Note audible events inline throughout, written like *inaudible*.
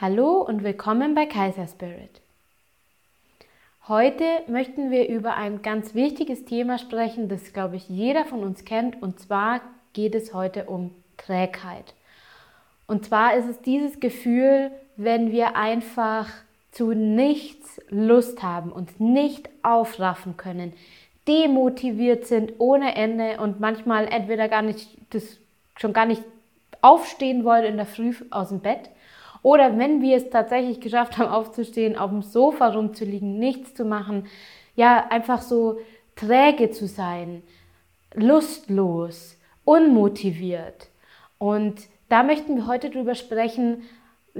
Hallo und willkommen bei Kaiser Spirit. Heute möchten wir über ein ganz wichtiges Thema sprechen, das, glaube ich, jeder von uns kennt. Und zwar geht es heute um Trägheit. Und zwar ist es dieses Gefühl, wenn wir einfach zu nichts Lust haben, uns nicht aufraffen können, demotiviert sind ohne Ende und manchmal entweder gar nicht, das schon gar nicht aufstehen wollen in der Früh aus dem Bett oder wenn wir es tatsächlich geschafft haben, aufzustehen, auf dem Sofa rumzuliegen, nichts zu machen, ja, einfach so träge zu sein, lustlos, unmotiviert. Und da möchten wir heute drüber sprechen,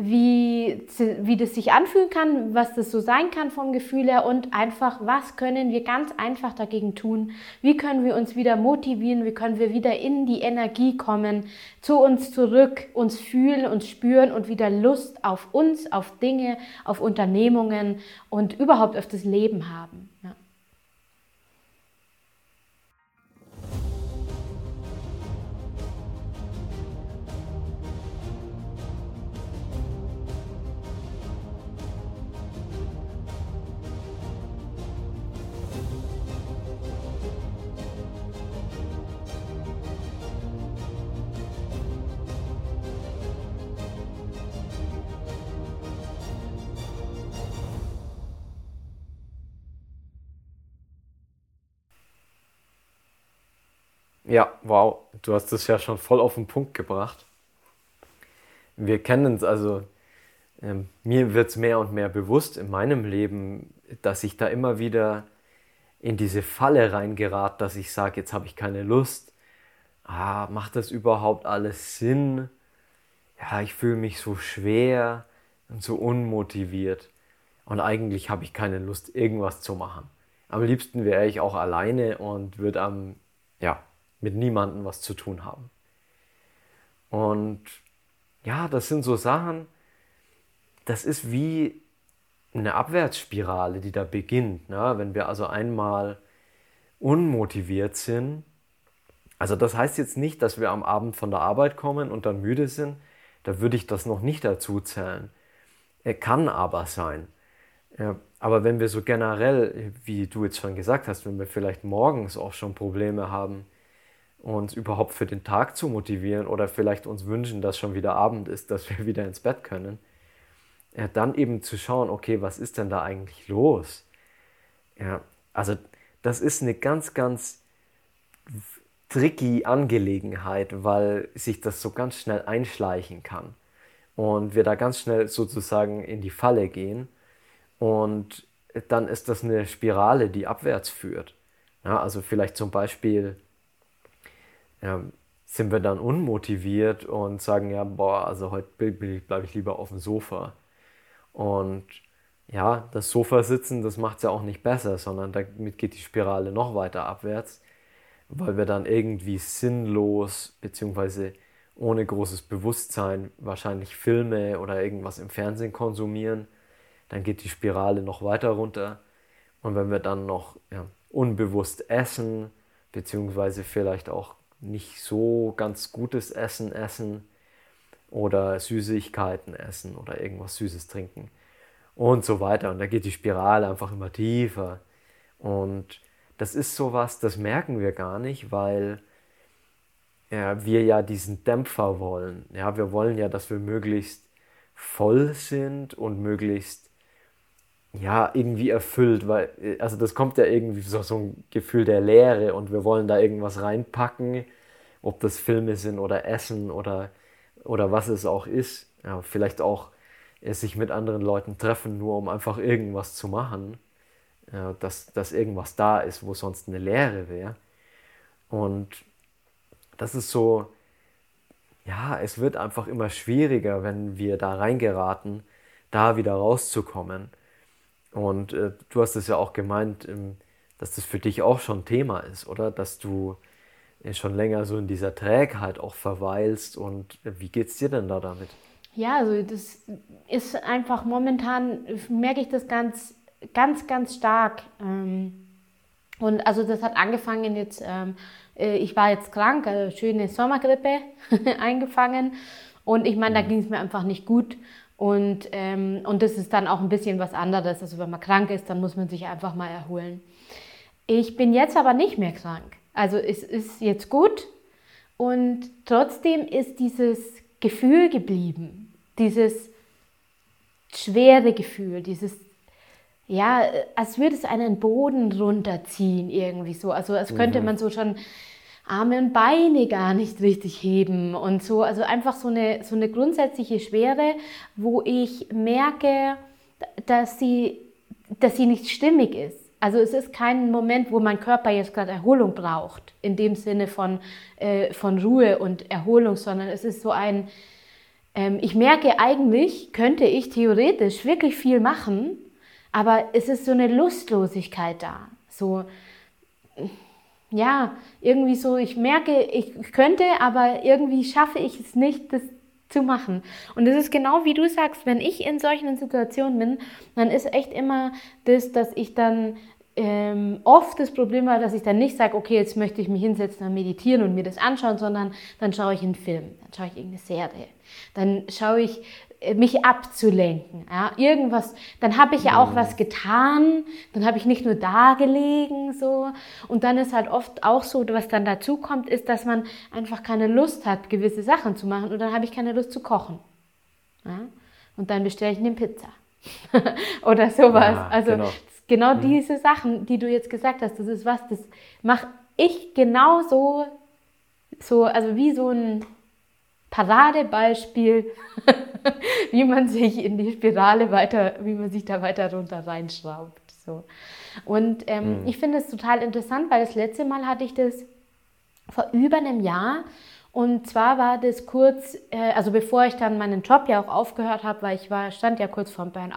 wie, wie das sich anfühlen kann, was das so sein kann vom Gefühl her und einfach, was können wir ganz einfach dagegen tun? Wie können wir uns wieder motivieren? Wie können wir wieder in die Energie kommen, zu uns zurück, uns fühlen, uns spüren und wieder Lust auf uns, auf Dinge, auf Unternehmungen und überhaupt auf das Leben haben? Ja. Ja, wow, du hast es ja schon voll auf den Punkt gebracht. Wir kennen es, also ähm, mir wird es mehr und mehr bewusst in meinem Leben, dass ich da immer wieder in diese Falle reingerat, dass ich sage, jetzt habe ich keine Lust. Ah, macht das überhaupt alles Sinn? Ja, ich fühle mich so schwer und so unmotiviert. Und eigentlich habe ich keine Lust, irgendwas zu machen. Am liebsten wäre ich auch alleine und würde am, ja, mit niemandem was zu tun haben. Und ja, das sind so Sachen, das ist wie eine Abwärtsspirale, die da beginnt. Ne? Wenn wir also einmal unmotiviert sind, also das heißt jetzt nicht, dass wir am Abend von der Arbeit kommen und dann müde sind, da würde ich das noch nicht dazu zählen. Kann aber sein. Aber wenn wir so generell, wie du jetzt schon gesagt hast, wenn wir vielleicht morgens auch schon Probleme haben, uns überhaupt für den Tag zu motivieren oder vielleicht uns wünschen, dass schon wieder Abend ist, dass wir *laughs* wieder ins Bett können, ja, dann eben zu schauen, okay, was ist denn da eigentlich los? Ja, also das ist eine ganz, ganz tricky Angelegenheit, weil sich das so ganz schnell einschleichen kann und wir da ganz schnell sozusagen in die Falle gehen und dann ist das eine Spirale, die abwärts führt. Ja, also vielleicht zum Beispiel ja, sind wir dann unmotiviert und sagen, ja, boah, also heute bleibe ich lieber auf dem Sofa. Und ja, das Sofa sitzen, das macht es ja auch nicht besser, sondern damit geht die Spirale noch weiter abwärts, weil wir dann irgendwie sinnlos bzw. ohne großes Bewusstsein wahrscheinlich Filme oder irgendwas im Fernsehen konsumieren. Dann geht die Spirale noch weiter runter. Und wenn wir dann noch ja, unbewusst essen, beziehungsweise vielleicht auch nicht so ganz gutes Essen essen oder Süßigkeiten essen oder irgendwas Süßes trinken und so weiter. Und da geht die Spirale einfach immer tiefer. Und das ist sowas, das merken wir gar nicht, weil ja, wir ja diesen Dämpfer wollen. Ja, wir wollen ja, dass wir möglichst voll sind und möglichst ja, irgendwie erfüllt, weil, äh, also das kommt ja irgendwie so, so ein Gefühl der Leere und wir wollen da irgendwas reinpacken, ob das Filme sind oder Essen oder, oder was es auch ist. Ja, vielleicht auch äh, sich mit anderen Leuten treffen, nur um einfach irgendwas zu machen, ja, dass, dass irgendwas da ist, wo sonst eine Leere wäre. Und das ist so, ja, es wird einfach immer schwieriger, wenn wir da reingeraten, da wieder rauszukommen. Und äh, du hast es ja auch gemeint, ähm, dass das für dich auch schon Thema ist, oder? Dass du äh, schon länger so in dieser Trägheit auch verweilst. Und äh, wie geht es dir denn da damit? Ja, also das ist einfach momentan, merke ich das ganz, ganz, ganz stark. Ähm, und also das hat angefangen jetzt, ähm, ich war jetzt krank, also schöne Sommergrippe *laughs* eingefangen. Und ich meine, da ging es mir einfach nicht gut. Und, ähm, und das ist dann auch ein bisschen was anderes. Also wenn man krank ist, dann muss man sich einfach mal erholen. Ich bin jetzt aber nicht mehr krank. Also es ist jetzt gut und trotzdem ist dieses Gefühl geblieben. Dieses schwere Gefühl, dieses ja, als würde es einen Boden runterziehen irgendwie so. Also als könnte mhm. man so schon Arme und Beine gar nicht richtig heben und so. Also einfach so eine, so eine grundsätzliche Schwere, wo ich merke, dass sie, dass sie nicht stimmig ist. Also es ist kein Moment, wo mein Körper jetzt gerade Erholung braucht, in dem Sinne von, äh, von Ruhe und Erholung, sondern es ist so ein, ähm, ich merke eigentlich, könnte ich theoretisch wirklich viel machen, aber es ist so eine Lustlosigkeit da. So, ja, irgendwie so, ich merke, ich könnte, aber irgendwie schaffe ich es nicht, das zu machen. Und es ist genau wie du sagst, wenn ich in solchen Situationen bin, dann ist echt immer das, dass ich dann ähm, oft das Problem war, dass ich dann nicht sage, okay, jetzt möchte ich mich hinsetzen und meditieren und mir das anschauen, sondern dann schaue ich einen Film, dann schaue ich irgendeine Serie, dann schaue ich mich abzulenken. Ja, irgendwas, dann habe ich ja auch was getan, dann habe ich nicht nur da gelegen, so. Und dann ist halt oft auch so, was dann dazu kommt, ist, dass man einfach keine Lust hat, gewisse Sachen zu machen und dann habe ich keine Lust zu kochen. Ja? Und dann bestelle ich eine Pizza. *laughs* Oder sowas. Ja, also genau, genau mhm. diese Sachen, die du jetzt gesagt hast, das ist was, das mache ich genauso, so, also wie so ein Paradebeispiel, *laughs* wie man sich in die Spirale weiter, wie man sich da weiter runter reinschraubt. So. Und ähm, mhm. ich finde es total interessant, weil das letzte Mal hatte ich das vor über einem Jahr. Und zwar war das kurz, äh, also bevor ich dann meinen Job ja auch aufgehört habe, weil ich war, stand ja kurz vor dem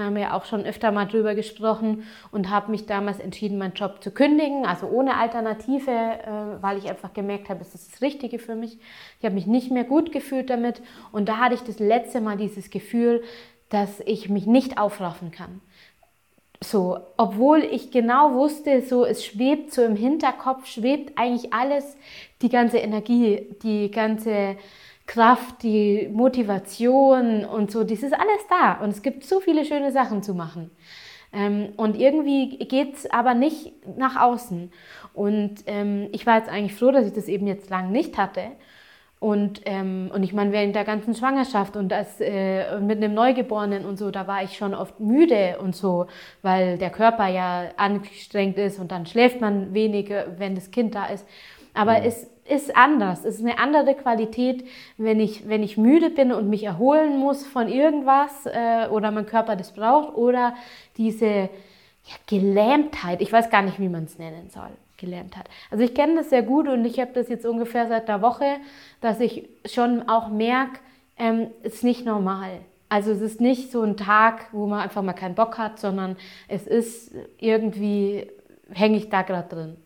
Burnout wir haben ja auch schon öfter mal drüber gesprochen und habe mich damals entschieden, meinen Job zu kündigen, also ohne Alternative, äh, weil ich einfach gemerkt habe, es ist das Richtige für mich. Ich habe mich nicht mehr gut gefühlt damit und da hatte ich das letzte Mal dieses Gefühl, dass ich mich nicht aufraffen kann. So, obwohl ich genau wusste, so es schwebt so im Hinterkopf, schwebt eigentlich alles, die ganze Energie, die ganze Kraft, die Motivation und so, das ist alles da und es gibt so viele schöne Sachen zu machen. Ähm, und irgendwie geht es aber nicht nach außen. Und ähm, ich war jetzt eigentlich froh, dass ich das eben jetzt lang nicht hatte. Und, ähm, und ich meine, während der ganzen Schwangerschaft und das, äh, mit einem Neugeborenen und so, da war ich schon oft müde und so, weil der Körper ja angestrengt ist und dann schläft man weniger, wenn das Kind da ist. Aber mhm. es ist anders. Es ist eine andere Qualität, wenn ich, wenn ich müde bin und mich erholen muss von irgendwas äh, oder mein Körper das braucht oder diese ja, Gelähmtheit. Ich weiß gar nicht, wie man es nennen soll. Gelähmtheit. Also ich kenne das sehr gut und ich habe das jetzt ungefähr seit einer Woche, dass ich schon auch merke, ähm, es ist nicht normal. Also es ist nicht so ein Tag, wo man einfach mal keinen Bock hat, sondern es ist irgendwie, hänge ich da gerade drin.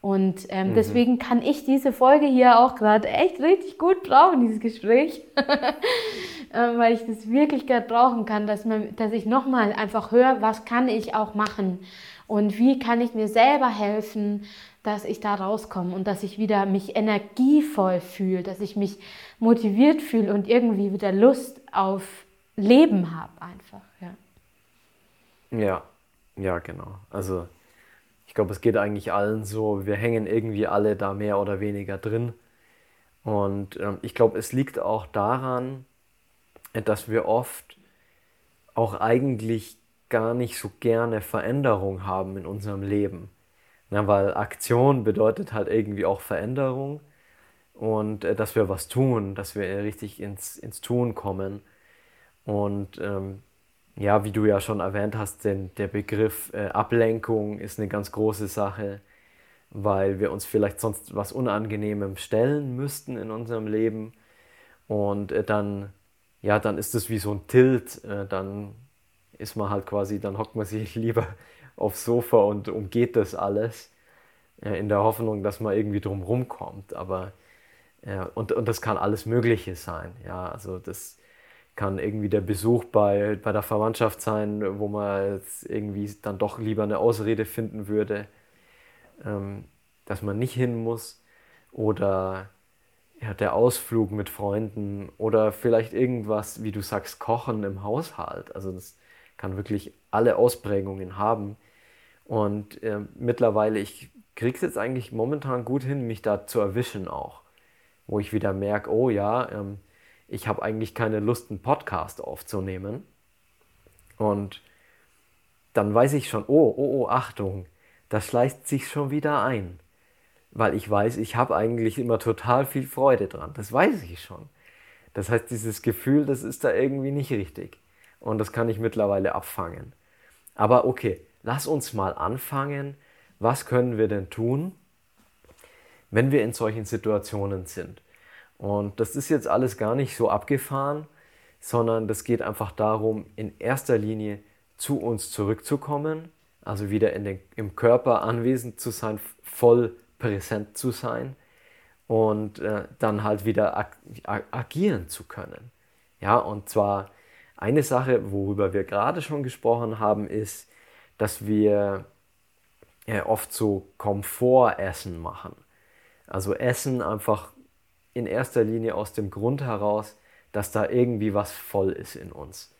Und ähm, mhm. deswegen kann ich diese Folge hier auch gerade echt richtig gut brauchen, dieses Gespräch, *laughs* ähm, weil ich das wirklich gerade brauchen kann, dass, man, dass ich nochmal einfach höre, was kann ich auch machen und wie kann ich mir selber helfen, dass ich da rauskomme und dass ich wieder mich energievoll fühle, dass ich mich motiviert fühle und irgendwie wieder Lust auf Leben habe einfach. Ja, ja, ja genau. Also ich glaube, es geht eigentlich allen so. Wir hängen irgendwie alle da mehr oder weniger drin. Und ähm, ich glaube, es liegt auch daran, dass wir oft auch eigentlich gar nicht so gerne Veränderung haben in unserem Leben. Na, weil Aktion bedeutet halt irgendwie auch Veränderung und äh, dass wir was tun, dass wir richtig ins, ins Tun kommen. Und ähm, ja, wie du ja schon erwähnt hast, denn der Begriff äh, Ablenkung ist eine ganz große Sache, weil wir uns vielleicht sonst was Unangenehmem stellen müssten in unserem Leben. Und äh, dann, ja, dann ist es wie so ein Tilt. Äh, dann ist man halt quasi, dann hockt man sich *laughs* lieber aufs Sofa und umgeht das alles äh, in der Hoffnung, dass man irgendwie drum rumkommt. Aber ja, und, und das kann alles Mögliche sein. Ja, also das kann irgendwie der Besuch bei, bei der Verwandtschaft sein, wo man jetzt irgendwie dann doch lieber eine Ausrede finden würde, ähm, dass man nicht hin muss. Oder ja, der Ausflug mit Freunden oder vielleicht irgendwas, wie du sagst, Kochen im Haushalt. Also das kann wirklich alle Ausprägungen haben. Und äh, mittlerweile, ich kriege es jetzt eigentlich momentan gut hin, mich da zu erwischen auch. Wo ich wieder merke, oh ja, ähm, ich habe eigentlich keine Lust, einen Podcast aufzunehmen. Und dann weiß ich schon, oh, oh, oh, Achtung, das schleicht sich schon wieder ein weil ich weiß, ich habe eigentlich immer total viel Freude dran. Das weiß ich schon. Das heißt, dieses Gefühl, das ist da irgendwie nicht richtig. Und das kann ich mittlerweile abfangen. Aber okay, lass uns mal anfangen. Was können wir denn tun, wenn wir in solchen Situationen sind? Und das ist jetzt alles gar nicht so abgefahren, sondern das geht einfach darum, in erster Linie zu uns zurückzukommen, also wieder den, im Körper anwesend zu sein, voll präsent zu sein und äh, dann halt wieder ag agieren zu können. Ja, und zwar eine Sache, worüber wir gerade schon gesprochen haben, ist, dass wir äh, oft so Komfortessen machen. Also Essen einfach in erster Linie aus dem Grund heraus, dass da irgendwie was voll ist in uns.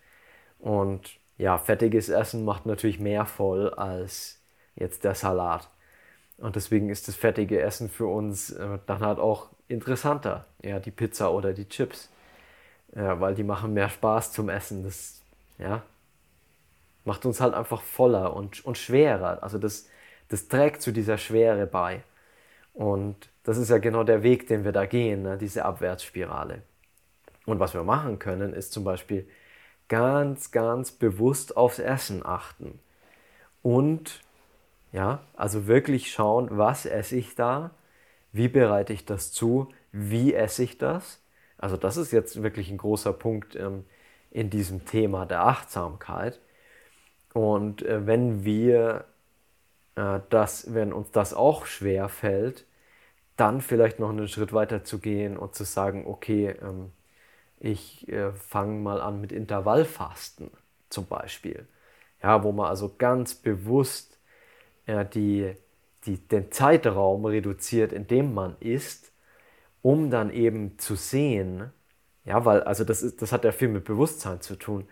Und ja, fettiges Essen macht natürlich mehr voll als jetzt der Salat. Und deswegen ist das fertige Essen für uns äh, dann halt auch interessanter. Ja, die Pizza oder die Chips. Ja, weil die machen mehr Spaß zum Essen. Das ja, macht uns halt einfach voller und, und schwerer. Also das, das trägt zu dieser Schwere bei. Und das ist ja genau der Weg, den wir da gehen, ne? diese Abwärtsspirale. Und was wir machen können, ist zum Beispiel ganz, ganz bewusst aufs Essen achten. Und ja, also wirklich schauen, was esse ich da, wie bereite ich das zu, wie esse ich das. Also das ist jetzt wirklich ein großer Punkt ähm, in diesem Thema der Achtsamkeit. Und äh, wenn wir äh, das, wenn uns das auch schwer fällt, dann vielleicht noch einen Schritt weiter zu gehen und zu sagen, okay, ähm, ich äh, fange mal an mit Intervallfasten zum Beispiel. Ja, wo man also ganz bewusst ja, die, die, den Zeitraum reduziert, in dem man isst, um dann eben zu sehen, ja, weil, also das, ist, das hat ja viel mit Bewusstsein zu tun,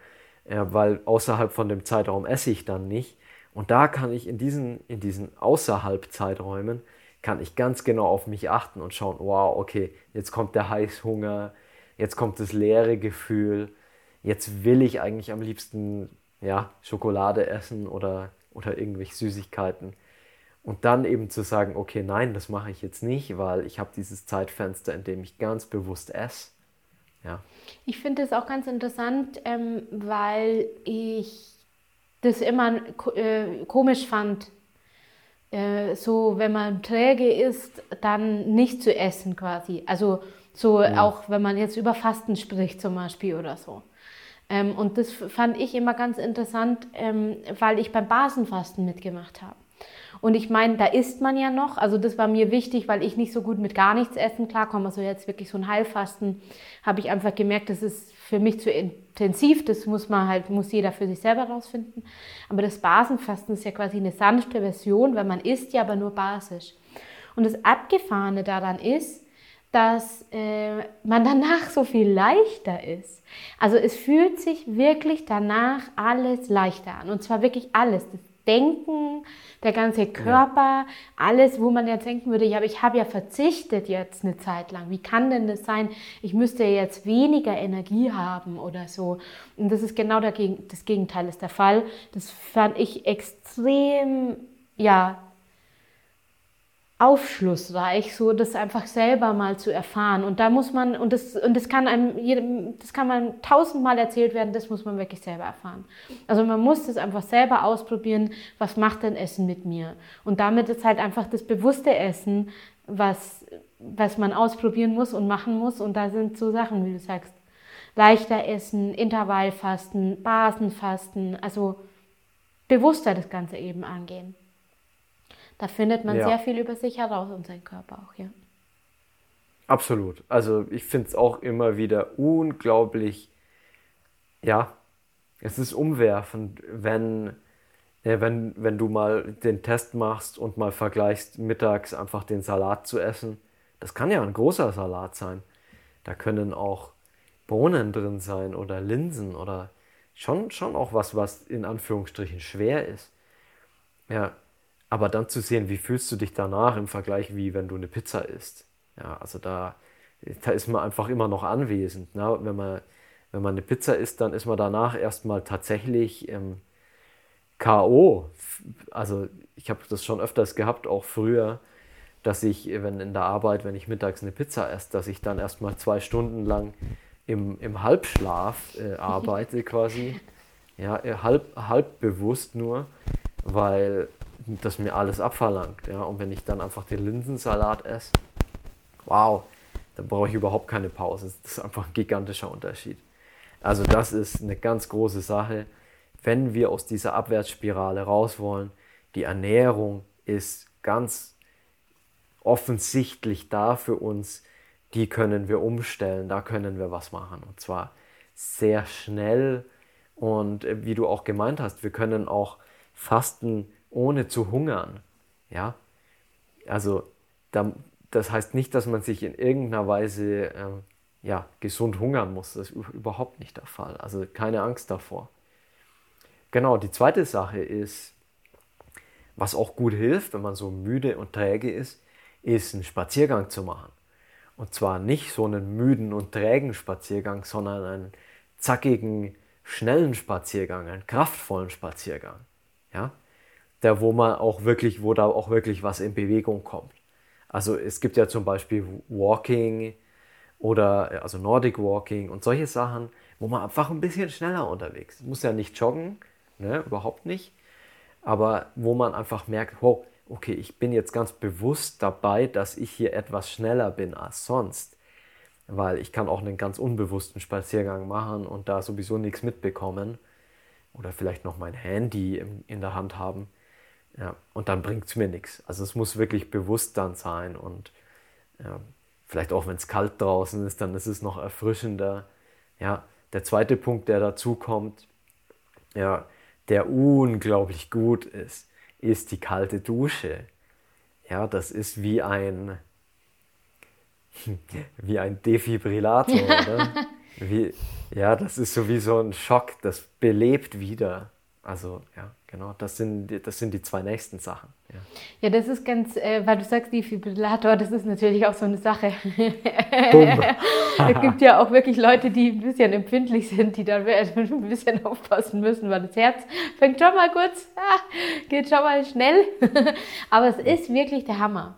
ja, weil außerhalb von dem Zeitraum esse ich dann nicht. Und da kann ich in diesen, in diesen außerhalb Zeiträumen, kann ich ganz genau auf mich achten und schauen, wow, okay, jetzt kommt der Heißhunger, jetzt kommt das leere Gefühl, jetzt will ich eigentlich am liebsten ja, Schokolade essen oder oder irgendwelche Süßigkeiten. Und dann eben zu sagen, okay, nein, das mache ich jetzt nicht, weil ich habe dieses Zeitfenster, in dem ich ganz bewusst esse. Ja. Ich finde es auch ganz interessant, ähm, weil ich das immer äh, komisch fand, äh, so wenn man träge ist, dann nicht zu essen quasi. Also so ja. auch wenn man jetzt über Fasten spricht zum Beispiel oder so. Ähm, und das fand ich immer ganz interessant, ähm, weil ich beim Basenfasten mitgemacht habe. Und ich meine, da isst man ja noch. Also das war mir wichtig, weil ich nicht so gut mit gar nichts essen klarkomme. Also jetzt wirklich so ein Heilfasten habe ich einfach gemerkt, das ist für mich zu intensiv. Das muss man halt, muss jeder für sich selber rausfinden. Aber das Basenfasten ist ja quasi eine sanfte Version, weil man isst ja aber nur basisch. Und das Abgefahrene daran ist, dass äh, man danach so viel leichter ist. Also es fühlt sich wirklich danach alles leichter an. Und zwar wirklich alles. Das Denken, der ganze Körper, ja. alles, wo man jetzt denken würde, ja, aber ich habe ja verzichtet jetzt eine Zeit lang. Wie kann denn das sein? Ich müsste jetzt weniger Energie haben oder so. Und das ist genau dagegen, das Gegenteil ist der Fall. Das fand ich extrem, ja, aufschlussreich, so das einfach selber mal zu erfahren. Und da muss man, und das, und das kann einem, das kann man tausendmal erzählt werden, das muss man wirklich selber erfahren. Also man muss das einfach selber ausprobieren, was macht denn Essen mit mir? Und damit ist halt einfach das bewusste Essen, was, was man ausprobieren muss und machen muss. Und da sind so Sachen, wie du sagst, leichter essen, Intervallfasten, Basenfasten, also bewusster das Ganze eben angehen. Da findet man ja. sehr viel über sich heraus und seinen Körper auch, ja. Absolut. Also ich finde es auch immer wieder unglaublich, ja, es ist umwerfend, wenn, ja, wenn, wenn du mal den Test machst und mal vergleichst, mittags einfach den Salat zu essen Das kann ja ein großer Salat sein. Da können auch Bohnen drin sein oder Linsen oder schon, schon auch was, was in Anführungsstrichen schwer ist. Ja, aber dann zu sehen, wie fühlst du dich danach im Vergleich, wie wenn du eine Pizza isst. Ja, also da, da ist man einfach immer noch anwesend. Ne? Wenn, man, wenn man eine Pizza isst, dann ist man danach erstmal tatsächlich ähm, K.O. Also ich habe das schon öfters gehabt, auch früher, dass ich, wenn in der Arbeit, wenn ich mittags eine Pizza esse, dass ich dann erstmal zwei Stunden lang im, im Halbschlaf äh, *laughs* arbeite quasi. Ja, äh, halb, halb bewusst nur, weil das mir alles abverlangt. Ja? Und wenn ich dann einfach den Linsensalat esse, wow, dann brauche ich überhaupt keine Pause. Das ist einfach ein gigantischer Unterschied. Also das ist eine ganz große Sache. Wenn wir aus dieser Abwärtsspirale raus wollen, die Ernährung ist ganz offensichtlich da für uns, die können wir umstellen, da können wir was machen. Und zwar sehr schnell. Und äh, wie du auch gemeint hast, wir können auch fasten, ohne zu hungern. Ja, also das heißt nicht, dass man sich in irgendeiner Weise äh, ja, gesund hungern muss. Das ist überhaupt nicht der Fall. Also keine Angst davor. Genau, die zweite Sache ist, was auch gut hilft, wenn man so müde und träge ist, ist einen Spaziergang zu machen. Und zwar nicht so einen müden und trägen Spaziergang, sondern einen zackigen, schnellen Spaziergang, einen kraftvollen Spaziergang. Ja? Der, wo man auch wirklich, wo da auch wirklich was in Bewegung kommt. Also es gibt ja zum Beispiel Walking oder also Nordic Walking und solche Sachen, wo man einfach ein bisschen schneller unterwegs ist. Muss ja nicht joggen, ne, überhaupt nicht. Aber wo man einfach merkt, oh, okay, ich bin jetzt ganz bewusst dabei, dass ich hier etwas schneller bin als sonst. Weil ich kann auch einen ganz unbewussten Spaziergang machen und da sowieso nichts mitbekommen. Oder vielleicht noch mein Handy in der Hand haben. Ja, und dann bringt es mir nichts. Also es muss wirklich bewusst dann sein. Und ja, vielleicht auch wenn es kalt draußen ist, dann ist es noch erfrischender. Ja, der zweite Punkt, der dazu kommt, ja, der unglaublich gut ist, ist die kalte Dusche. Ja, das ist wie ein, *laughs* wie ein Defibrillator, oder? *laughs* Wie, ja, das ist so wie so ein Schock, das belebt wieder. Also, ja, genau, das sind, das sind die zwei nächsten Sachen. Ja, ja das ist ganz, äh, weil du sagst Defibrillator, das ist natürlich auch so eine Sache. *laughs* es gibt ja auch wirklich Leute, die ein bisschen empfindlich sind, die dann *laughs* ein bisschen aufpassen müssen, weil das Herz fängt schon mal kurz, ah, geht schon mal schnell. *laughs* Aber es ist wirklich der Hammer.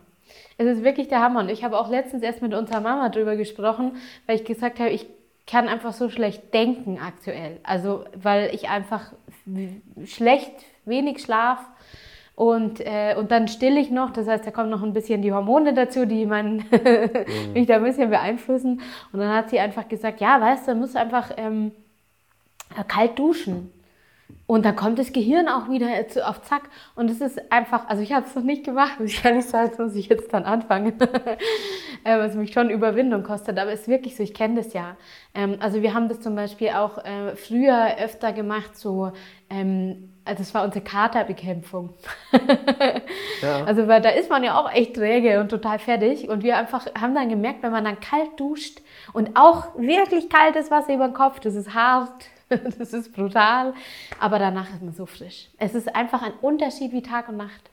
Es ist wirklich der Hammer. Und ich habe auch letztens erst mit unserer Mama drüber gesprochen, weil ich gesagt habe, ich kann einfach so schlecht denken aktuell. Also, weil ich einfach schlecht, wenig Schlaf und, äh, und dann still ich noch. Das heißt, da kommen noch ein bisschen die Hormone dazu, die mein, *laughs* mhm. mich da ein bisschen beeinflussen. Und dann hat sie einfach gesagt, ja, weißt du, musst einfach ähm, kalt duschen. Und dann kommt das Gehirn auch wieder auf Zack. Und es ist einfach, also ich habe es noch nicht gemacht, ich ehrlich sagen, muss ich jetzt dann anfangen, *laughs* äh, was mich schon Überwindung kostet. Aber es ist wirklich so, ich kenne das ja. Ähm, also wir haben das zum Beispiel auch äh, früher öfter gemacht, so, ähm, also das war unsere Katerbekämpfung. *laughs* ja. Also weil da ist man ja auch echt träge und total fertig. Und wir einfach haben dann gemerkt, wenn man dann kalt duscht und auch wirklich kaltes Wasser über den Kopf, das ist hart, *laughs* das ist brutal, aber danach ist man so frisch. Es ist einfach ein Unterschied wie Tag und Nacht.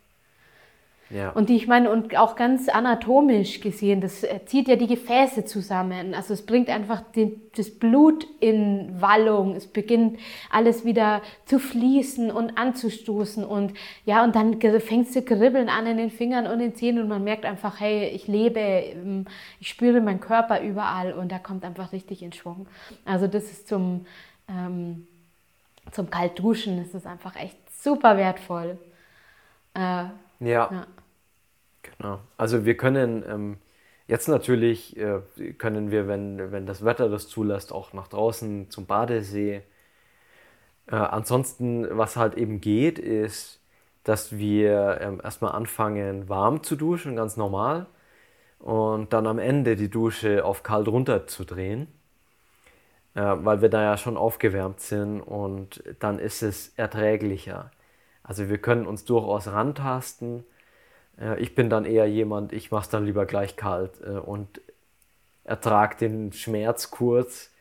Ja. Und die, ich meine, und auch ganz anatomisch gesehen, das äh, zieht ja die Gefäße zusammen. Also es bringt einfach den, das Blut in Wallung. Es beginnt alles wieder zu fließen und anzustoßen. Und ja, und dann fängt es zu kribbeln an in den Fingern und den Zähnen und man merkt einfach, hey, ich lebe, ähm, ich spüre meinen Körper überall und da kommt einfach richtig in Schwung. Also das ist zum, ähm, zum Kaltduschen ist es einfach echt super wertvoll. Äh, ja. ja. Genau. Also wir können ähm, jetzt natürlich, äh, können wir, wenn, wenn das Wetter das zulässt, auch nach draußen zum Badesee. Äh, ansonsten, was halt eben geht, ist, dass wir ähm, erstmal anfangen, warm zu duschen, ganz normal. Und dann am Ende die Dusche auf kalt runter zu drehen weil wir da ja schon aufgewärmt sind und dann ist es erträglicher. Also wir können uns durchaus rantasten, Äh, ich bin dann eher jemand, ich mache es dann lieber gleich kalt äh, und ertrage den Schmerz kurz,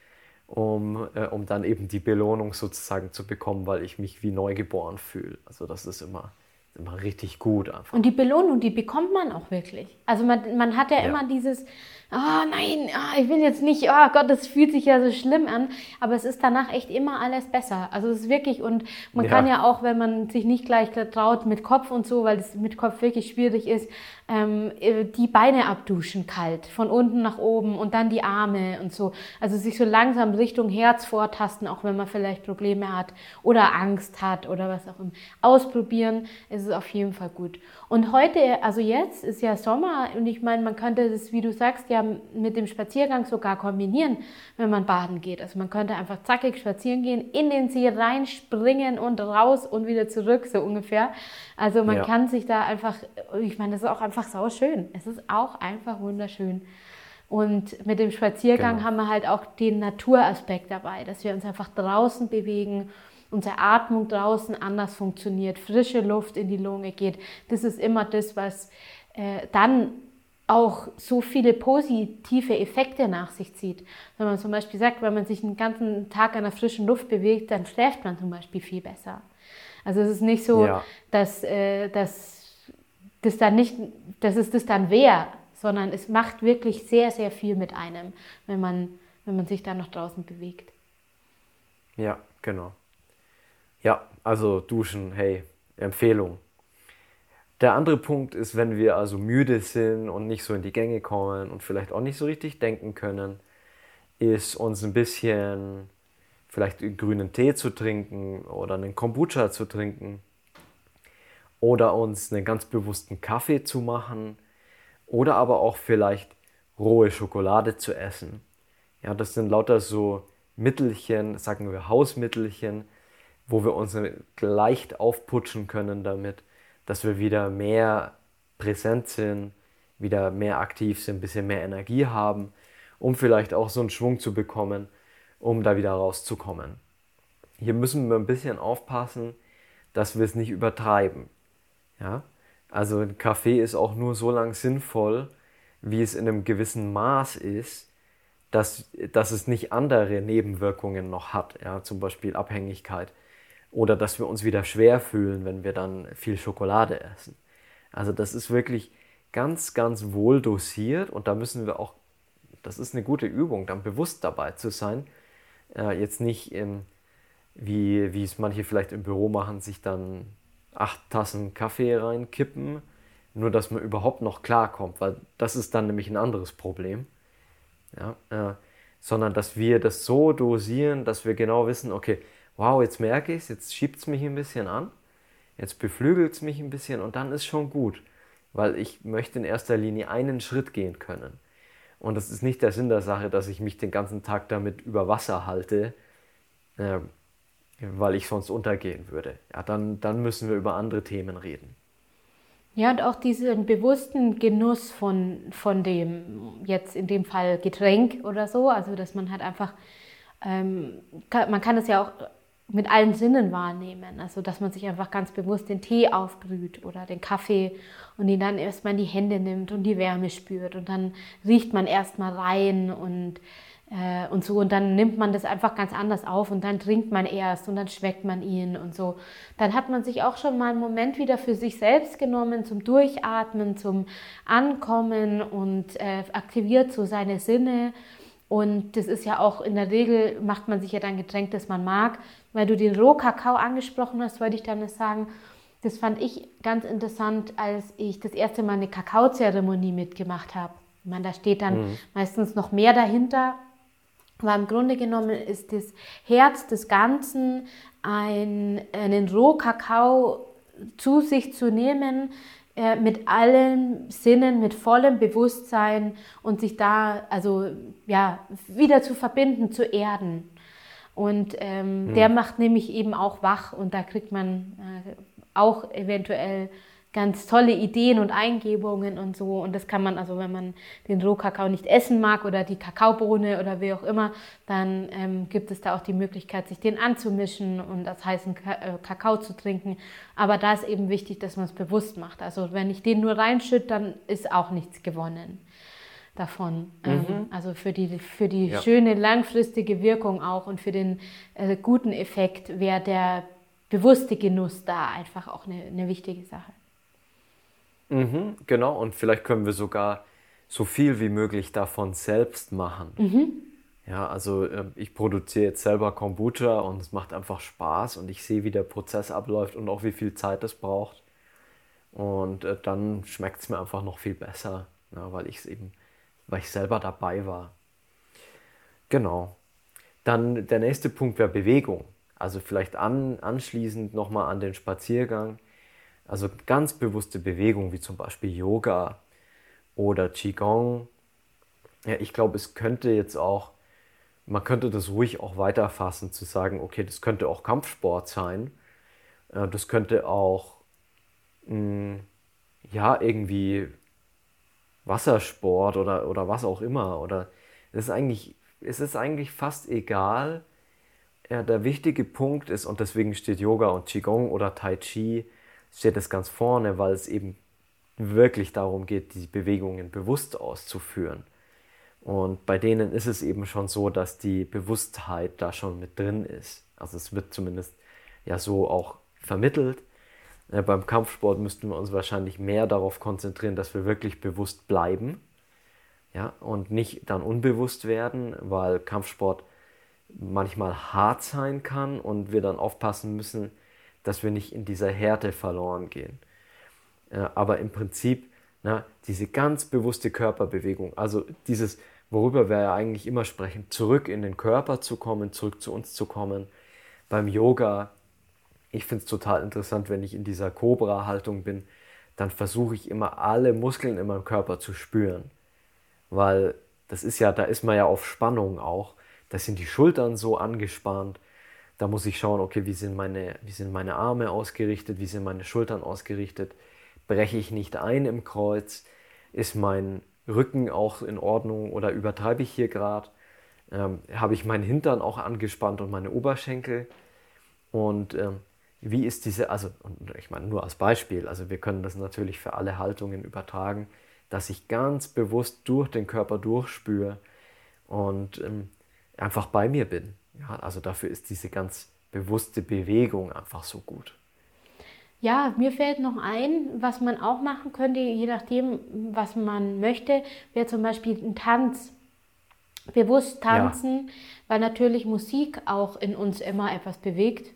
um, äh, um dann eben die Belohnung sozusagen zu bekommen, weil ich mich wie neugeboren fühle. Also das ist immer immer richtig gut einfach. Und die Belohnung, die bekommt man auch wirklich. Also man, man hat ja, ja. immer dieses, oh nein, oh, ich will jetzt nicht, oh Gott, das fühlt sich ja so schlimm an, aber es ist danach echt immer alles besser. Also es ist wirklich, und man ja. kann ja auch, wenn man sich nicht gleich traut mit Kopf und so, weil es mit Kopf wirklich schwierig ist, ähm, äh, die Beine abduschen kalt, von unten nach oben und dann die Arme und so. Also sich so langsam Richtung Herz vortasten, auch wenn man vielleicht Probleme hat oder Angst hat oder was auch immer. Ausprobieren ist es auf jeden Fall gut. Und heute, also jetzt ist ja Sommer und ich meine, man könnte das, wie du sagst, ja mit dem Spaziergang sogar kombinieren, wenn man baden geht. Also man könnte einfach zackig spazieren gehen, in den See reinspringen und raus und wieder zurück, so ungefähr. Also man ja. kann sich da einfach, ich meine, das ist auch einfach sau schön. Es ist auch einfach wunderschön. Und mit dem Spaziergang genau. haben wir halt auch den Naturaspekt dabei, dass wir uns einfach draußen bewegen unsere Atmung draußen anders funktioniert, frische Luft in die Lunge geht. Das ist immer das, was äh, dann auch so viele positive Effekte nach sich zieht. Wenn man zum Beispiel sagt, wenn man sich einen ganzen Tag an der frischen Luft bewegt, dann schläft man zum Beispiel viel besser. Also es ist nicht so, ja. dass, äh, dass, das dann nicht, dass es das dann wäre, sondern es macht wirklich sehr, sehr viel mit einem, wenn man, wenn man sich dann noch draußen bewegt. Ja, genau. Ja, also duschen, hey, Empfehlung. Der andere Punkt ist, wenn wir also müde sind und nicht so in die Gänge kommen und vielleicht auch nicht so richtig denken können, ist uns ein bisschen vielleicht grünen Tee zu trinken oder einen Kombucha zu trinken oder uns einen ganz bewussten Kaffee zu machen oder aber auch vielleicht rohe Schokolade zu essen. Ja, das sind lauter so Mittelchen, sagen wir Hausmittelchen, wo wir uns leicht aufputschen können damit, dass wir wieder mehr präsent sind, wieder mehr aktiv sind, ein bisschen mehr Energie haben, um vielleicht auch so einen Schwung zu bekommen, um da wieder rauszukommen. Hier müssen wir ein bisschen aufpassen, dass wir es nicht übertreiben. Ja? Also ein Kaffee ist auch nur so lang sinnvoll, wie es in einem gewissen Maß ist, dass, dass es nicht andere Nebenwirkungen noch hat, ja? zum Beispiel Abhängigkeit oder dass wir uns wieder schwer fühlen, wenn wir dann viel Schokolade essen. Also das ist wirklich ganz, ganz wohl dosiert und da müssen wir auch, das ist eine gute Übung, dann bewusst dabei zu sein. Äh, jetzt nicht, in, wie, wie es manche vielleicht im Büro machen, sich dann acht Tassen Kaffee reinkippen, nur dass man überhaupt noch klarkommt, weil das ist dann nämlich ein anderes Problem. Ja, äh, sondern dass wir das so dosieren, dass wir genau wissen, okay, wow, jetzt merke ich es, jetzt schiebt es mich ein bisschen an, jetzt beflügelt es mich ein bisschen und dann ist schon gut, weil ich möchte in erster Linie einen Schritt gehen können. Und das ist nicht der Sinn der Sache, dass ich mich den ganzen Tag damit über Wasser halte, äh, weil ich sonst untergehen würde. Ja, dann, dann müssen wir über andere Themen reden. Ja, und auch diesen bewussten Genuss von, von dem, jetzt in dem Fall Getränk oder so, also dass man halt einfach, ähm, kann, man kann es ja auch mit allen Sinnen wahrnehmen. Also, dass man sich einfach ganz bewusst den Tee aufbrüht oder den Kaffee und ihn dann erstmal in die Hände nimmt und die Wärme spürt. Und dann riecht man erstmal rein und, äh, und so. Und dann nimmt man das einfach ganz anders auf und dann trinkt man erst und dann schmeckt man ihn und so. Dann hat man sich auch schon mal einen Moment wieder für sich selbst genommen zum Durchatmen, zum Ankommen und äh, aktiviert so seine Sinne. Und das ist ja auch in der Regel, macht man sich ja dann Getränk, das man mag. Weil du den Rohkakao angesprochen hast, wollte ich dann sagen, das fand ich ganz interessant, als ich das erste Mal eine Kakaozeremonie mitgemacht habe. Ich meine, da steht dann mhm. meistens noch mehr dahinter. Aber im Grunde genommen ist das Herz des Ganzen, ein, einen Rohkakao zu sich zu nehmen, äh, mit allen Sinnen, mit vollem Bewusstsein und sich da also ja wieder zu verbinden, zu erden. Und ähm, hm. der macht nämlich eben auch wach und da kriegt man äh, auch eventuell ganz tolle Ideen und Eingebungen und so. Und das kann man, also wenn man den Rohkakao nicht essen mag oder die Kakaobohne oder wie auch immer, dann ähm, gibt es da auch die Möglichkeit, sich den anzumischen und als heißen äh, Kakao zu trinken. Aber da ist eben wichtig, dass man es bewusst macht. Also wenn ich den nur reinschütte, dann ist auch nichts gewonnen davon. Ähm, mhm. also für die, für die ja. schöne langfristige Wirkung auch und für den äh, guten Effekt wäre der bewusste Genuss da einfach auch eine, eine wichtige Sache. Mhm, genau, und vielleicht können wir sogar so viel wie möglich davon selbst machen. Mhm. Ja, also äh, ich produziere jetzt selber Kombucha und es macht einfach Spaß und ich sehe, wie der Prozess abläuft und auch wie viel Zeit es braucht. Und äh, dann schmeckt es mir einfach noch viel besser, ja, weil ich es eben, weil ich selber dabei war. Genau. Dann der nächste Punkt wäre Bewegung. Also vielleicht an, anschließend nochmal an den Spaziergang. Also ganz bewusste Bewegung, wie zum Beispiel Yoga oder Qigong. Ja, ich glaube, es könnte jetzt auch, man könnte das ruhig auch weiterfassen, zu sagen, okay, das könnte auch Kampfsport sein. Äh, das könnte auch, mh, hm, ja, irgendwie Wassersport oder, oder was auch immer. Oder es ist eigentlich, es ist eigentlich fast egal. Ja, der wichtige Punkt ist, und deswegen steht Yoga und Qigong oder Tai Chi steht es ganz vorne, weil es eben wirklich darum geht, die Bewegungen bewusst auszuführen. Und bei denen ist es eben schon so, dass die Bewusstheit da schon mit drin ist. Also es wird zumindest ja so auch vermittelt. Ja, beim Kampfsport müssten wir uns wahrscheinlich mehr darauf konzentrieren, dass wir wirklich bewusst bleiben ja, und nicht dann unbewusst werden, weil Kampfsport manchmal hart sein kann und wir dann aufpassen müssen, dass wir nicht in dieser Härte verloren gehen. aber im Prinzip na, diese ganz bewusste Körperbewegung, also dieses, worüber wir ja eigentlich immer sprechen, zurück in den Körper zu kommen, zurück zu uns zu kommen. Beim Yoga, ich finde es total interessant, wenn ich in dieser Cobra-Haltung bin, dann versuche ich immer alle Muskeln in meinem Körper zu spüren. Weil das ist ja, da ist man ja auf Spannung auch. Da sind die Schultern so angespannt, da muss ich schauen, okay, wie sind meine, wie sind meine Arme ausgerichtet, wie sind meine Schultern ausgerichtet, breche ich nicht ein im Kreuz, ist mein Rücken auch in Ordnung oder übertreibe ich hier gerade, ähm, habe ich meinen Hintern auch angespannt und meine Oberschenkel? Und ähm, wie ist diese, also ich meine nur als Beispiel, also wir können das natürlich für alle Haltungen übertragen, dass ich ganz bewusst durch den Körper durchspüre und ähm, einfach bei mir bin. Ja, also dafür ist diese ganz bewusste Bewegung einfach so gut. Ja, mir fällt noch ein, was man auch machen könnte, je nachdem, was man möchte, wäre zum Beispiel ein Tanz. Bewusst tanzen, ja. weil natürlich Musik auch in uns immer etwas bewegt.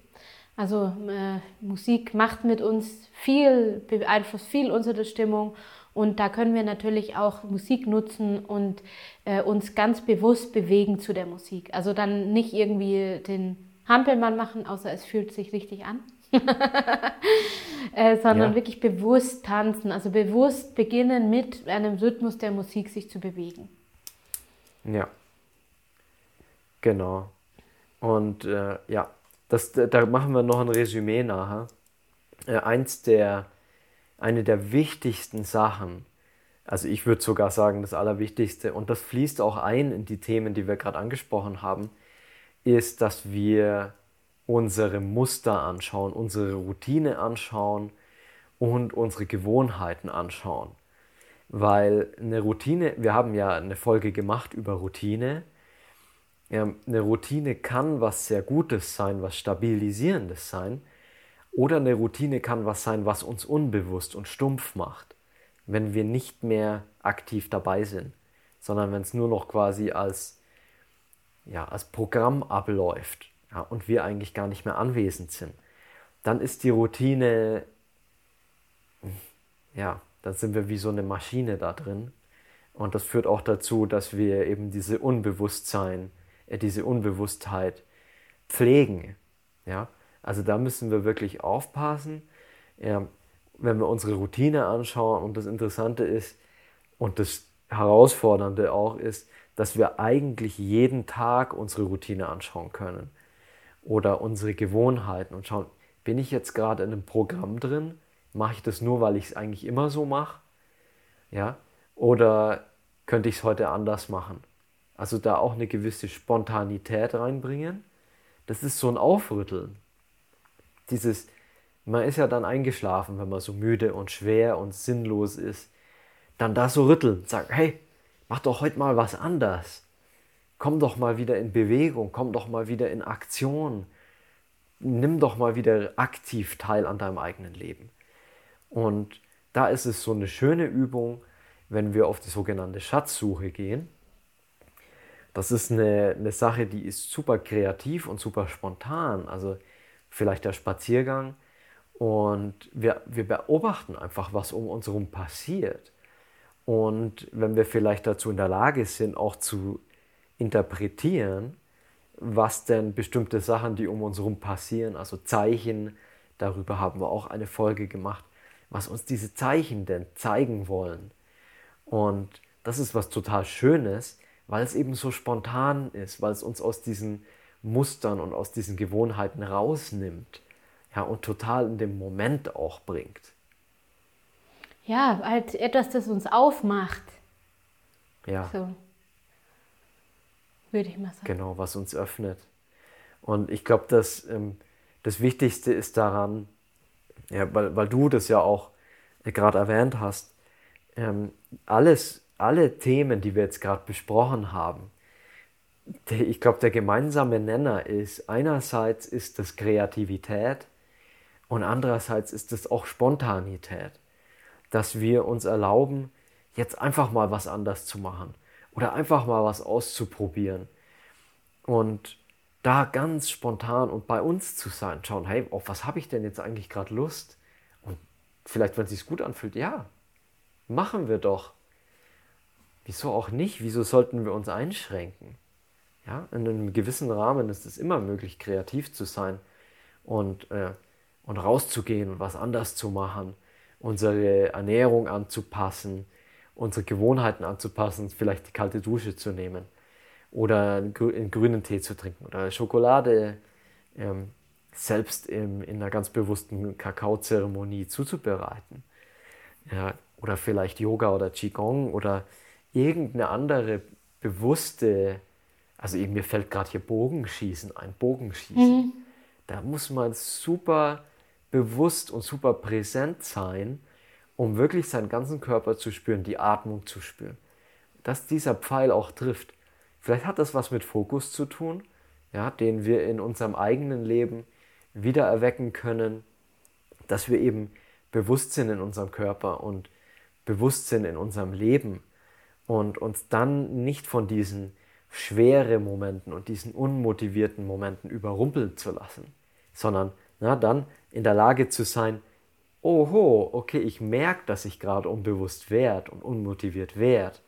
Also äh, Musik macht mit uns viel, beeinflusst viel unsere Stimmung und da können wir natürlich auch Musik nutzen und äh, uns ganz bewusst bewegen zu der Musik. Also dann nicht irgendwie den Hampelmann machen, außer es fühlt sich richtig an. *laughs* äh, sondern ja. wirklich bewusst tanzen, also bewusst beginnen mit einem Rhythmus der Musik sich zu bewegen. Ja, genau. Und äh, ja, das, da machen wir noch ein Resümee nachher. Äh, eins der eine der wichtigsten Sachen, also ich würde sogar sagen das Allerwichtigste, und das fließt auch ein in die Themen, die wir gerade angesprochen haben, ist, dass wir unsere Muster anschauen, unsere Routine anschauen und unsere Gewohnheiten anschauen. Weil eine Routine, wir haben ja eine Folge gemacht über Routine. Eine Routine kann was sehr Gutes sein, was Stabilisierendes sein, oder eine Routine kann was sein, was uns unbewusst und stumpf macht, wenn wir nicht mehr aktiv dabei sind, sondern wenn es nur noch quasi als, ja, als Programm abläuft ja, und wir eigentlich gar nicht mehr anwesend sind. Dann ist die Routine, ja, dann sind wir wie so eine Maschine da drin. Und das führt auch dazu, dass wir eben diese Unbewusstsein, diese Unbewusstheit pflegen. Ja? Also da müssen wir wirklich aufpassen. Ja, wenn wir unsere Routine anschauen und das Interessante ist und das Herausfordernde auch ist, dass wir eigentlich jeden Tag unsere Routine anschauen können oder unsere Gewohnheiten und schauen, bin ich jetzt gerade in einem Programm drin? mache ich das nur, weil ich es eigentlich immer so mache? Ja? Oder könnte ich es heute anders machen? Also da auch eine gewisse Spontanität reinbringen. Das ist so ein Aufrütteln. Dieses, man ist ja dann eingeschlafen, wenn man so müde und schwer und sinnlos ist. Dann da so rütteln, sagen, hey, mach doch heute mal was anders. Komm doch mal wieder in Bewegung, komm doch mal wieder in Aktion. Nimm doch mal wieder aktiv teil an deinem eigenen Leben. Und da ist es so eine schöne Übung, wenn wir auf die sogenannte Schatzsuche gehen. Das ist eine, eine Sache, die ist super kreativ und super spontan. Also vielleicht der Spaziergang und wir, wir beobachten einfach, was um uns herum passiert. Und wenn wir vielleicht dazu in der Lage sind, auch zu interpretieren, was denn bestimmte Sachen, die um uns herum passieren, also Zeichen, darüber haben wir auch eine Folge gemacht, was uns diese Zeichen denn zeigen wollen. Und das ist was total Schönes, weil es eben so spontan ist, weil es uns aus diesen Mustern und aus diesen Gewohnheiten rausnimmt ja, und total in den Moment auch bringt. Ja, halt etwas, das uns aufmacht. Ja. So. Würde ich mal sagen. Genau, was uns öffnet. Und ich glaube, dass ähm, das Wichtigste ist daran, ja, weil, weil du das ja auch gerade erwähnt hast, ähm, alles, alle Themen, die wir jetzt gerade besprochen haben, ich glaube, der gemeinsame Nenner ist, einerseits ist das Kreativität und andererseits ist es auch Spontanität, dass wir uns erlauben, jetzt einfach mal was anders zu machen oder einfach mal was auszuprobieren und da ganz spontan und bei uns zu sein, schauen, hey, auf was habe ich denn jetzt eigentlich gerade Lust? Und vielleicht, wenn es sich gut anfühlt, ja, machen wir doch. Wieso auch nicht? Wieso sollten wir uns einschränken? Ja, in einem gewissen Rahmen ist es immer möglich, kreativ zu sein und, äh, und rauszugehen und was anders zu machen, unsere Ernährung anzupassen, unsere Gewohnheiten anzupassen, vielleicht die kalte Dusche zu nehmen oder einen grünen Tee zu trinken oder Schokolade ähm, selbst im, in einer ganz bewussten Kakaozeremonie zuzubereiten. Ja, oder vielleicht Yoga oder Qigong oder irgendeine andere bewusste, also eben mir fällt gerade hier Bogenschießen ein, Bogenschießen. Mhm. Da muss man super bewusst und super präsent sein, um wirklich seinen ganzen Körper zu spüren, die Atmung zu spüren. Dass dieser Pfeil auch trifft. Vielleicht hat das was mit Fokus zu tun, ja, den wir in unserem eigenen Leben wieder erwecken können, dass wir eben bewusst sind in unserem Körper und bewusst sind in unserem Leben und uns dann nicht von diesen schweren Momenten und diesen unmotivierten Momenten überrumpeln zu lassen, sondern na, dann in der Lage zu sein, oho, okay, ich merke, dass ich gerade unbewusst werde und unmotiviert werde.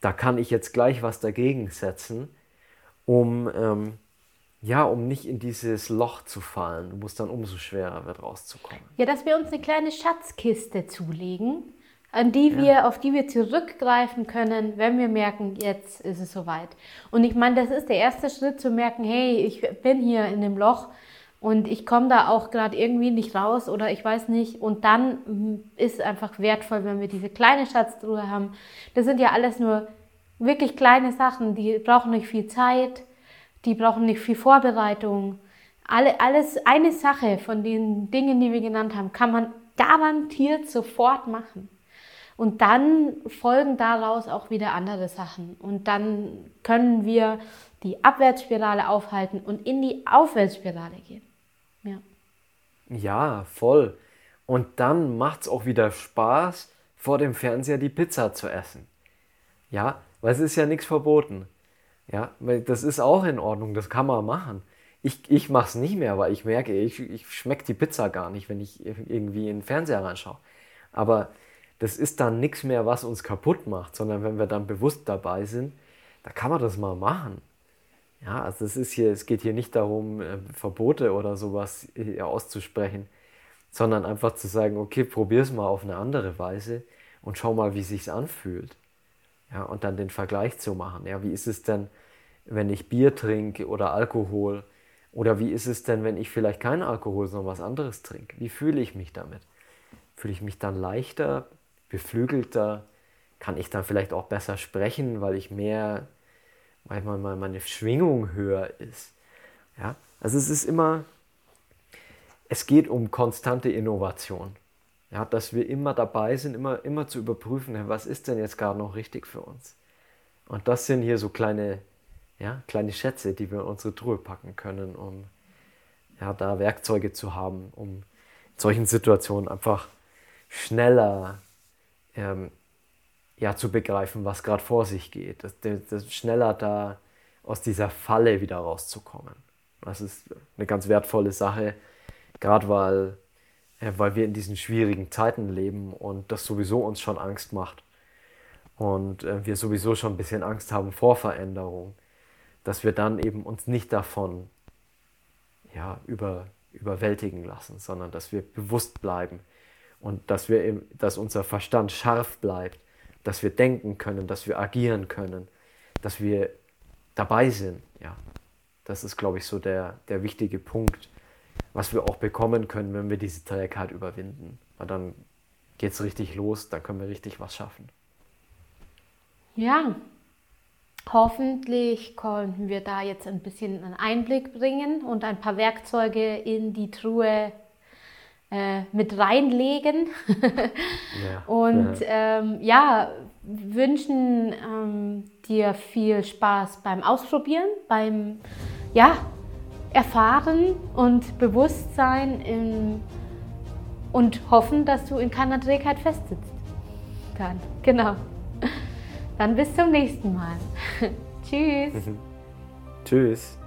Da kann ich jetzt gleich was dagegen setzen, um, ähm, ja, um nicht in dieses Loch zu fallen, wo es dann umso schwerer wird, rauszukommen. Ja, dass wir uns eine kleine Schatzkiste zulegen, an die wir, ja. auf die wir zurückgreifen können, wenn wir merken, jetzt ist es soweit. Und ich meine, das ist der erste Schritt zu merken, hey, ich bin hier in dem Loch und ich komme da auch gerade irgendwie nicht raus oder ich weiß nicht. Und dann hm, ist es einfach wertvoll, wenn wir diese kleine Schatztruhe haben. Das sind ja alles nur wirklich kleine Sachen, die brauchen nicht viel Zeit, die brauchen nicht viel Vorbereitung. Alle, alles, eine Sache von den Dingen, die wir genannt haben, kann man garantiert sofort machen. Und dann folgen daraus auch wieder andere Sachen. Und dann können wir die Abwärtsspirale aufhalten und in die Aufwärtsspirale gehen. Ja, ja voll. Und dann macht es auch wieder Spaß, vor dem Fernseher die Pizza zu essen. Ja, weil es ist ja nichts verboten. Ja, weil das ist auch in Ordnung, das kann man machen. Ich, ich mache es nicht mehr, weil ich merke, ich, ich schmecke die Pizza gar nicht, wenn ich irgendwie in den Fernseher reinschaue. Aber das ist dann nichts mehr, was uns kaputt macht, sondern wenn wir dann bewusst dabei sind, da kann man das mal machen. Ja, also es ist hier, es geht hier nicht darum, äh, Verbote oder sowas auszusprechen, sondern einfach zu sagen, okay, probier es mal auf eine andere Weise und schau mal, wie es sich anfühlt. Ja, und dann den Vergleich zu machen. Ja, wie ist es denn, wenn ich Bier trinke oder Alkohol? Oder wie ist es denn, wenn ich vielleicht keinen Alkohol, sondern was anderes trinke? Wie fühle ich mich damit? fühle ich mich dann leichter, beflügelter, kann ich dann vielleicht auch besser sprechen, weil ich mehr, manchmal mal meine Schwingung höher ist. Ja, also es ist immer, es geht um konstante Innovation. Ja, dass wir immer dabei sind, immer, immer zu überprüfen, was ist denn jetzt gerade noch richtig für uns. Und das sind hier so kleine, ja, kleine Schätze, die wir in unsere Truhe packen können, um ja, da Werkzeuge zu haben, um in solchen Situationen einfach schneller ähm, ja, zu begreifen, was gerade vor sich geht, das, das, schneller da aus dieser Falle wieder rauszukommen. Das ist eine ganz wertvolle Sache, gerade weil, äh, weil wir in diesen schwierigen Zeiten leben und das sowieso uns schon Angst macht und äh, wir sowieso schon ein bisschen Angst haben vor Veränderung, dass wir dann eben uns nicht davon ja, über, überwältigen lassen, sondern dass wir bewusst bleiben und dass, wir, dass unser Verstand scharf bleibt, dass wir denken können, dass wir agieren können, dass wir dabei sind. Ja, das ist, glaube ich, so der, der wichtige Punkt, was wir auch bekommen können, wenn wir diese Trägheit überwinden. Weil dann geht es richtig los, dann können wir richtig was schaffen. Ja, hoffentlich konnten wir da jetzt ein bisschen einen Einblick bringen und ein paar Werkzeuge in die Truhe äh, mit reinlegen. ja. *laughs* Und ja, ähm, ja wünschen ähm, dir viel Spaß beim Ausprobieren, beim ja, Erfahren und Bewusstsein in, und hoffen, dass du in keiner Trägheit festsitzt. Dann, genau. Dann bis zum nächsten Mal. *laughs* Tschüss. *laughs* Tschüss.